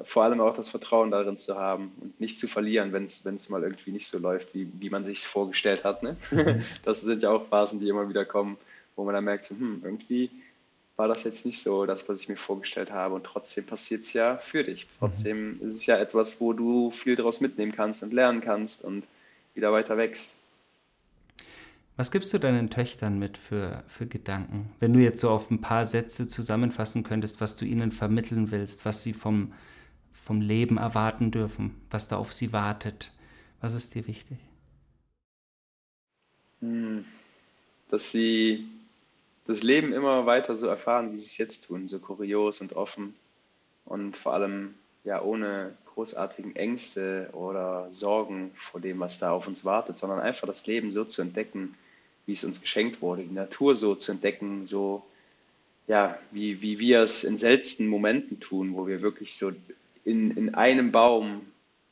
vor allem auch das Vertrauen darin zu haben und nicht zu verlieren, wenn es mal irgendwie nicht so läuft, wie, wie man sich vorgestellt hat. Ne? Das sind ja auch Phasen, die immer wieder kommen, wo man dann merkt, so, hm, irgendwie war das jetzt nicht so, das, was ich mir vorgestellt habe. Und trotzdem passiert es ja für dich. Mhm. Trotzdem ist es ja etwas, wo du viel daraus mitnehmen kannst und lernen kannst und wieder weiter wächst. Was gibst du deinen Töchtern mit für, für Gedanken? Wenn du jetzt so auf ein paar Sätze zusammenfassen könntest, was du ihnen vermitteln willst, was sie vom, vom Leben erwarten dürfen, was da auf sie wartet. Was ist dir wichtig? Hm, dass sie das Leben immer weiter so erfahren, wie sie es jetzt tun, so kurios und offen und vor allem ja ohne großartigen Ängste oder Sorgen vor dem, was da auf uns wartet, sondern einfach das Leben so zu entdecken, wie es uns geschenkt wurde, die Natur so zu entdecken, so ja, wie, wie wir es in seltensten Momenten tun, wo wir wirklich so in, in einem Baum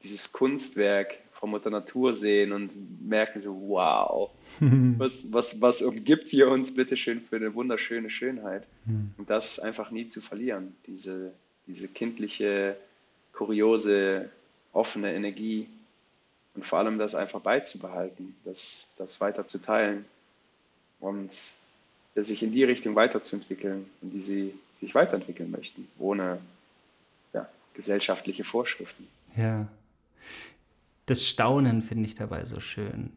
dieses Kunstwerk von Mutter Natur sehen und merken so, wow, was, was, was umgibt hier uns bitteschön für eine wunderschöne Schönheit. Hm. Und das einfach nie zu verlieren, diese, diese kindliche, kuriose, offene Energie und vor allem das einfach beizubehalten, das, das weiter zu teilen und sich in die Richtung weiterzuentwickeln, in die sie sich weiterentwickeln möchten, ohne gesellschaftliche Vorschriften. Ja. Das Staunen finde ich dabei so schön.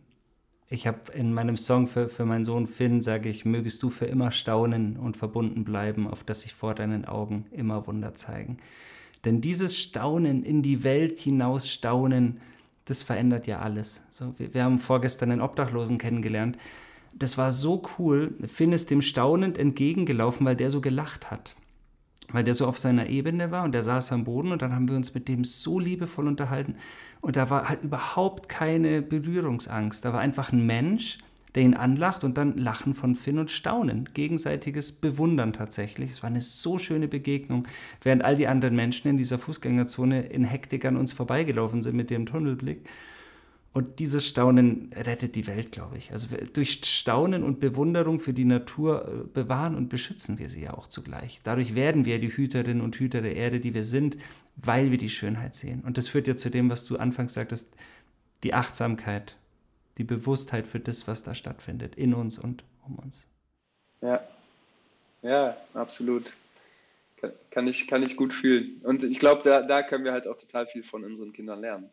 Ich habe in meinem Song für, für meinen Sohn Finn, sage ich, mögest du für immer staunen und verbunden bleiben, auf dass sich vor deinen Augen immer Wunder zeigen. Denn dieses Staunen, in die Welt hinaus staunen, das verändert ja alles. So, wir, wir haben vorgestern einen Obdachlosen kennengelernt. Das war so cool. Finn ist dem staunend entgegengelaufen, weil der so gelacht hat weil der so auf seiner Ebene war und der saß am Boden und dann haben wir uns mit dem so liebevoll unterhalten und da war halt überhaupt keine Berührungsangst. Da war einfach ein Mensch, der ihn anlacht und dann Lachen von Finn und Staunen, gegenseitiges Bewundern tatsächlich. Es war eine so schöne Begegnung, während all die anderen Menschen in dieser Fußgängerzone in Hektik an uns vorbeigelaufen sind mit dem Tunnelblick. Und dieses Staunen rettet die Welt, glaube ich. Also durch Staunen und Bewunderung für die Natur äh, bewahren und beschützen wir sie ja auch zugleich. Dadurch werden wir die Hüterinnen und Hüter der Erde, die wir sind, weil wir die Schönheit sehen. Und das führt ja zu dem, was du anfangs sagtest, die Achtsamkeit, die Bewusstheit für das, was da stattfindet, in uns und um uns. Ja, ja, absolut. Kann, ich, kann ich gut fühlen. Und ich glaube, da, da können wir halt auch total viel von unseren Kindern lernen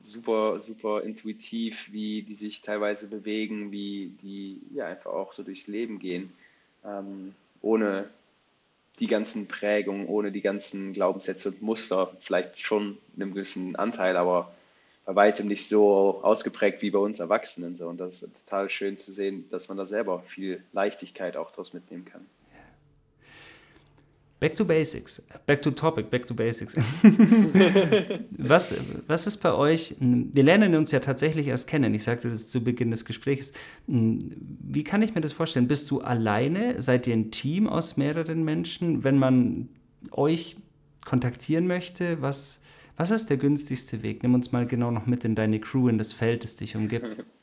super, super intuitiv, wie die sich teilweise bewegen, wie die ja einfach auch so durchs Leben gehen, ähm, ohne die ganzen Prägungen, ohne die ganzen Glaubenssätze und Muster, vielleicht schon in einem gewissen Anteil, aber bei weitem nicht so ausgeprägt wie bei uns Erwachsenen. So. Und das ist total schön zu sehen, dass man da selber viel Leichtigkeit auch daraus mitnehmen kann. Back to Basics, back to topic, back to Basics. was, was ist bei euch, wir lernen uns ja tatsächlich erst kennen, ich sagte das zu Beginn des Gesprächs. Wie kann ich mir das vorstellen? Bist du alleine? Seid ihr ein Team aus mehreren Menschen? Wenn man euch kontaktieren möchte, was, was ist der günstigste Weg? Nimm uns mal genau noch mit in deine Crew, in das Feld, das dich umgibt.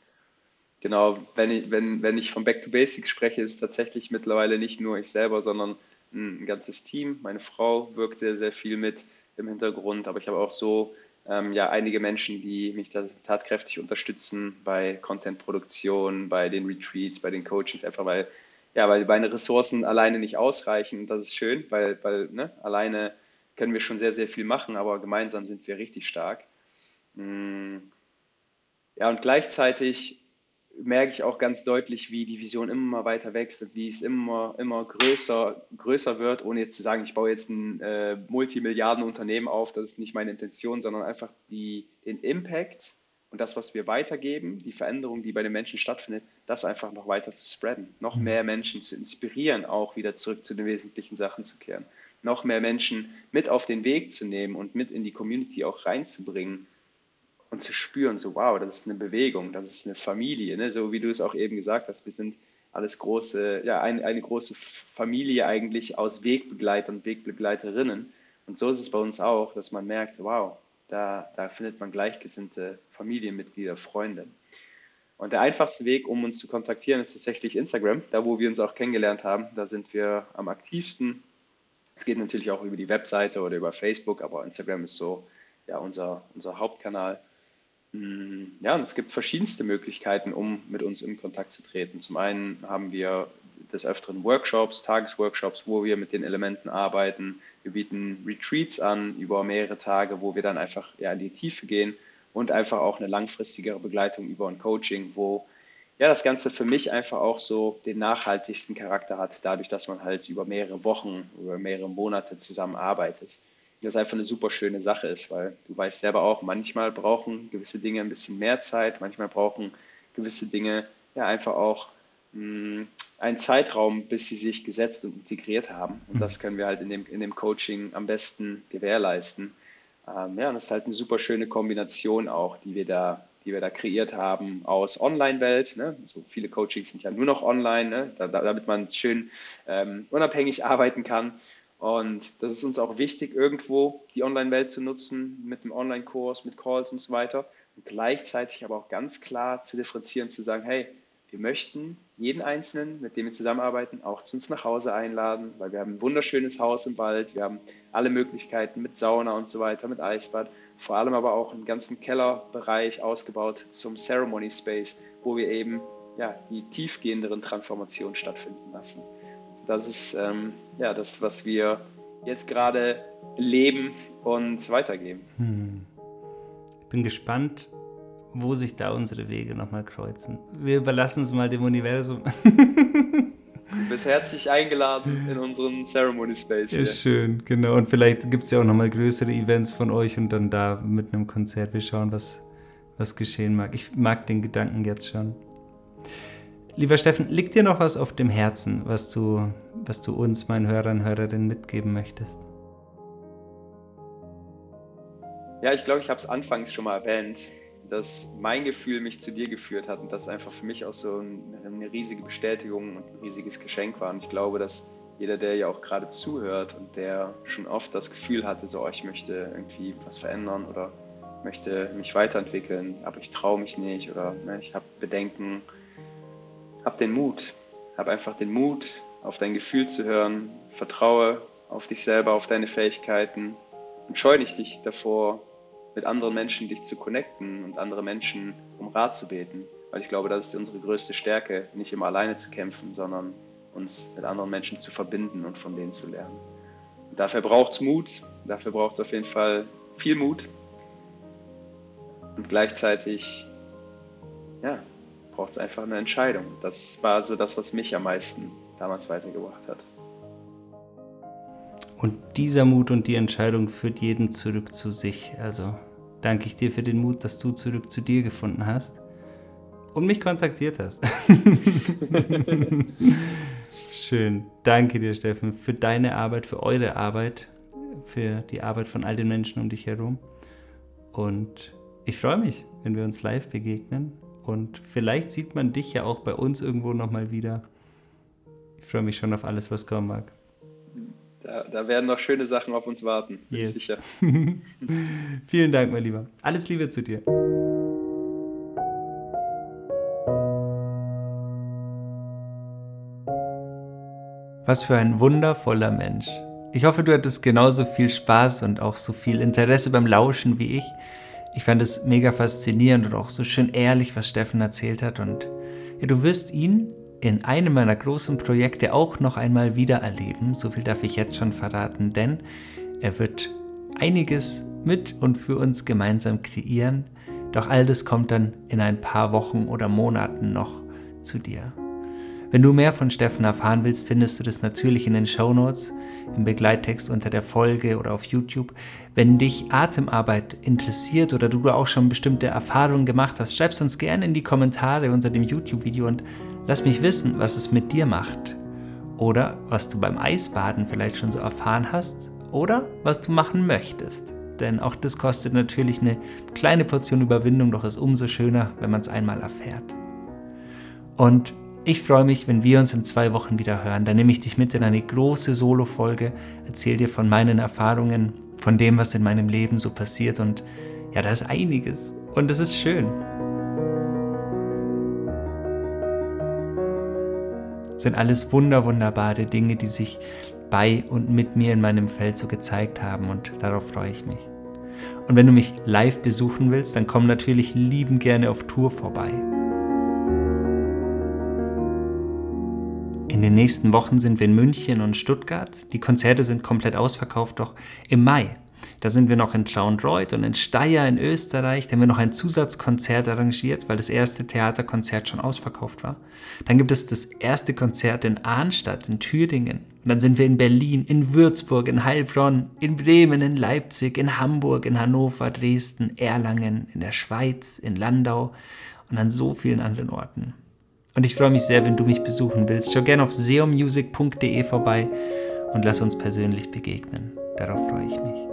Genau, wenn ich, wenn, wenn ich von Back to Basics spreche, ist tatsächlich mittlerweile nicht nur ich selber, sondern ein ganzes Team. Meine Frau wirkt sehr, sehr viel mit im Hintergrund, aber ich habe auch so ähm, ja, einige Menschen, die mich da tatkräftig unterstützen bei Content-Produktion, bei den Retreats, bei den Coachings, einfach weil, ja, weil meine Ressourcen alleine nicht ausreichen. Und das ist schön, weil, weil ne, alleine können wir schon sehr, sehr viel machen, aber gemeinsam sind wir richtig stark. Mm. Ja, und gleichzeitig merke ich auch ganz deutlich, wie die Vision immer weiter wächst wie es immer, immer größer, größer wird, ohne jetzt zu sagen, ich baue jetzt ein äh, Multimilliardenunternehmen auf, das ist nicht meine Intention, sondern einfach die, den Impact und das, was wir weitergeben, die Veränderung, die bei den Menschen stattfindet, das einfach noch weiter zu spreaden, noch mhm. mehr Menschen zu inspirieren, auch wieder zurück zu den wesentlichen Sachen zu kehren, noch mehr Menschen mit auf den Weg zu nehmen und mit in die Community auch reinzubringen und zu spüren, so wow, das ist eine Bewegung, das ist eine Familie, ne? so wie du es auch eben gesagt hast, wir sind alles große, ja, ein, eine große Familie eigentlich aus Wegbegleitern und Wegbegleiterinnen. Und so ist es bei uns auch, dass man merkt, wow, da, da findet man gleichgesinnte Familienmitglieder, Freunde. Und der einfachste Weg, um uns zu kontaktieren, ist tatsächlich Instagram, da wo wir uns auch kennengelernt haben. Da sind wir am aktivsten. Es geht natürlich auch über die Webseite oder über Facebook, aber Instagram ist so ja, unser, unser Hauptkanal. Ja, und es gibt verschiedenste Möglichkeiten, um mit uns in Kontakt zu treten. Zum einen haben wir des Öfteren Workshops, Tagesworkshops, wo wir mit den Elementen arbeiten. Wir bieten Retreats an über mehrere Tage, wo wir dann einfach ja, in die Tiefe gehen und einfach auch eine langfristigere Begleitung über ein Coaching, wo ja das Ganze für mich einfach auch so den nachhaltigsten Charakter hat, dadurch, dass man halt über mehrere Wochen, über mehrere Monate zusammenarbeitet das einfach eine super schöne Sache ist, weil du weißt selber auch, manchmal brauchen gewisse Dinge ein bisschen mehr Zeit, manchmal brauchen gewisse Dinge ja einfach auch mh, hm, einen Zeitraum, bis sie sich gesetzt und integriert haben. Und das können wir halt in dem, in dem Coaching am besten gewährleisten. Ähm, ja, und das ist halt eine super schöne Kombination auch, die wir da, die wir da kreiert haben aus Online-Welt. Ne? So viele Coachings sind ja nur noch online, ne? da, damit man schön ähm, unabhängig arbeiten kann. Und das ist uns auch wichtig, irgendwo die Online-Welt zu nutzen, mit einem Online-Kurs, mit Calls und so weiter. Und gleichzeitig aber auch ganz klar zu differenzieren, zu sagen, hey, wir möchten jeden Einzelnen, mit dem wir zusammenarbeiten, auch zu uns nach Hause einladen, weil wir haben ein wunderschönes Haus im Wald, wir haben alle Möglichkeiten mit Sauna und so weiter, mit Eisbad, vor allem aber auch einen ganzen Kellerbereich ausgebaut zum Ceremony Space, wo wir eben ja, die tiefgehenderen Transformationen stattfinden lassen. Das ist ähm, ja das, was wir jetzt gerade leben und weitergeben. Hm. Ich bin gespannt, wo sich da unsere Wege nochmal kreuzen. Wir überlassen es mal dem Universum. Du bist herzlich eingeladen in unseren Ceremony Space. Ja, hier. schön, genau. Und vielleicht gibt es ja auch nochmal größere Events von euch und dann da mit einem Konzert. Wir schauen, was, was geschehen mag. Ich mag den Gedanken jetzt schon. Lieber Steffen, liegt dir noch was auf dem Herzen, was du, was du uns, meinen Hörern und Hörerinnen, mitgeben möchtest? Ja, ich glaube, ich habe es anfangs schon mal erwähnt, dass mein Gefühl mich zu dir geführt hat und das einfach für mich auch so eine riesige Bestätigung und ein riesiges Geschenk war. Und ich glaube, dass jeder, der ja auch gerade zuhört und der schon oft das Gefühl hatte, so, oh, ich möchte irgendwie was verändern oder möchte mich weiterentwickeln, aber ich traue mich nicht oder ne, ich habe Bedenken, hab den Mut. Hab einfach den Mut, auf dein Gefühl zu hören. Vertraue auf dich selber, auf deine Fähigkeiten und scheue dich davor, mit anderen Menschen dich zu connecten und andere Menschen um Rat zu beten. Weil ich glaube, das ist unsere größte Stärke, nicht immer alleine zu kämpfen, sondern uns mit anderen Menschen zu verbinden und von denen zu lernen. Und dafür braucht es Mut, dafür braucht es auf jeden Fall viel Mut und gleichzeitig, ja, braucht es einfach eine Entscheidung. Das war so das, was mich am meisten damals weitergebracht hat. Und dieser Mut und die Entscheidung führt jeden zurück zu sich. Also danke ich dir für den Mut, dass du zurück zu dir gefunden hast und mich kontaktiert hast. Schön. Danke dir, Steffen, für deine Arbeit, für eure Arbeit, für die Arbeit von all den Menschen um dich herum. Und ich freue mich, wenn wir uns live begegnen und vielleicht sieht man dich ja auch bei uns irgendwo nochmal wieder. Ich freue mich schon auf alles, was kommen mag. Da, da, werden noch schöne Sachen auf uns warten, bin yes. sicher. Vielen Dank, mein Lieber. Alles Liebe zu dir. Was für ein wundervoller Mensch. Ich hoffe, du hattest genauso viel Spaß und auch so viel Interesse beim Lauschen wie ich. Ich fand es mega faszinierend und auch so schön ehrlich, was Steffen erzählt hat. Und ja, du wirst ihn in einem meiner großen Projekte auch noch einmal wieder erleben. So viel darf ich jetzt schon verraten, denn er wird einiges mit und für uns gemeinsam kreieren, Doch all das kommt dann in ein paar Wochen oder Monaten noch zu dir. Wenn du mehr von Steffen erfahren willst, findest du das natürlich in den Show Notes, im Begleittext unter der Folge oder auf YouTube. Wenn dich Atemarbeit interessiert oder du auch schon bestimmte Erfahrungen gemacht hast, schreib es uns gerne in die Kommentare unter dem YouTube-Video und lass mich wissen, was es mit dir macht. Oder was du beim Eisbaden vielleicht schon so erfahren hast oder was du machen möchtest. Denn auch das kostet natürlich eine kleine Portion Überwindung, doch ist umso schöner, wenn man es einmal erfährt. Und ich freue mich, wenn wir uns in zwei Wochen wieder hören. Dann nehme ich dich mit in eine große Solo-Folge, erzähle dir von meinen Erfahrungen, von dem, was in meinem Leben so passiert. Und ja, da ist einiges. Und es ist schön. Das sind alles wunder, wunderbare Dinge, die sich bei und mit mir in meinem Feld so gezeigt haben. Und darauf freue ich mich. Und wenn du mich live besuchen willst, dann komm natürlich lieben gerne auf Tour vorbei. In den nächsten Wochen sind wir in München und Stuttgart. Die Konzerte sind komplett ausverkauft, doch im Mai, da sind wir noch in Traunreuth und in Steyr in Österreich. Da haben wir noch ein Zusatzkonzert arrangiert, weil das erste Theaterkonzert schon ausverkauft war. Dann gibt es das erste Konzert in Arnstadt, in Thüringen. Und dann sind wir in Berlin, in Würzburg, in Heilbronn, in Bremen, in Leipzig, in Hamburg, in Hannover, Dresden, Erlangen, in der Schweiz, in Landau und an so vielen anderen Orten. Und ich freue mich sehr, wenn du mich besuchen willst. Schau gerne auf seomusic.de vorbei und lass uns persönlich begegnen. Darauf freue ich mich.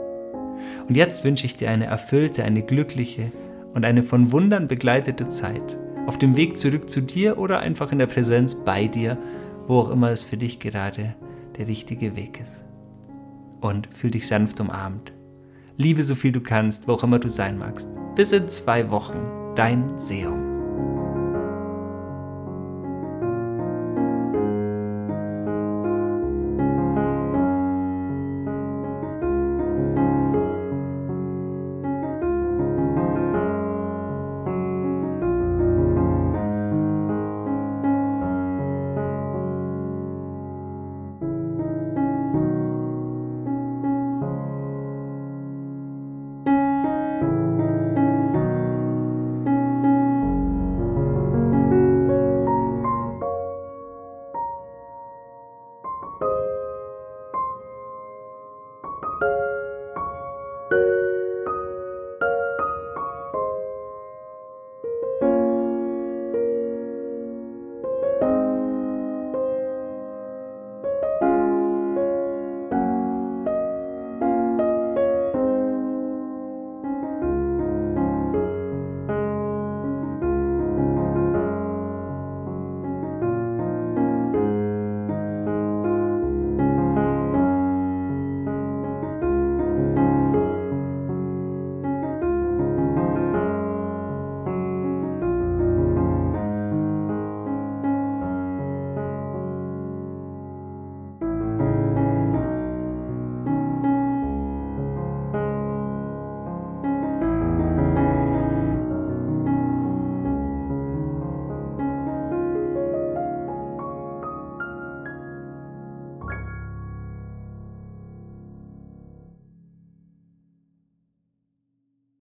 Und jetzt wünsche ich dir eine erfüllte, eine glückliche und eine von Wundern begleitete Zeit. Auf dem Weg zurück zu dir oder einfach in der Präsenz bei dir, wo auch immer es für dich gerade der richtige Weg ist. Und fühl dich sanft umarmt. Liebe so viel du kannst, wo auch immer du sein magst. Bis in zwei Wochen, dein Seum.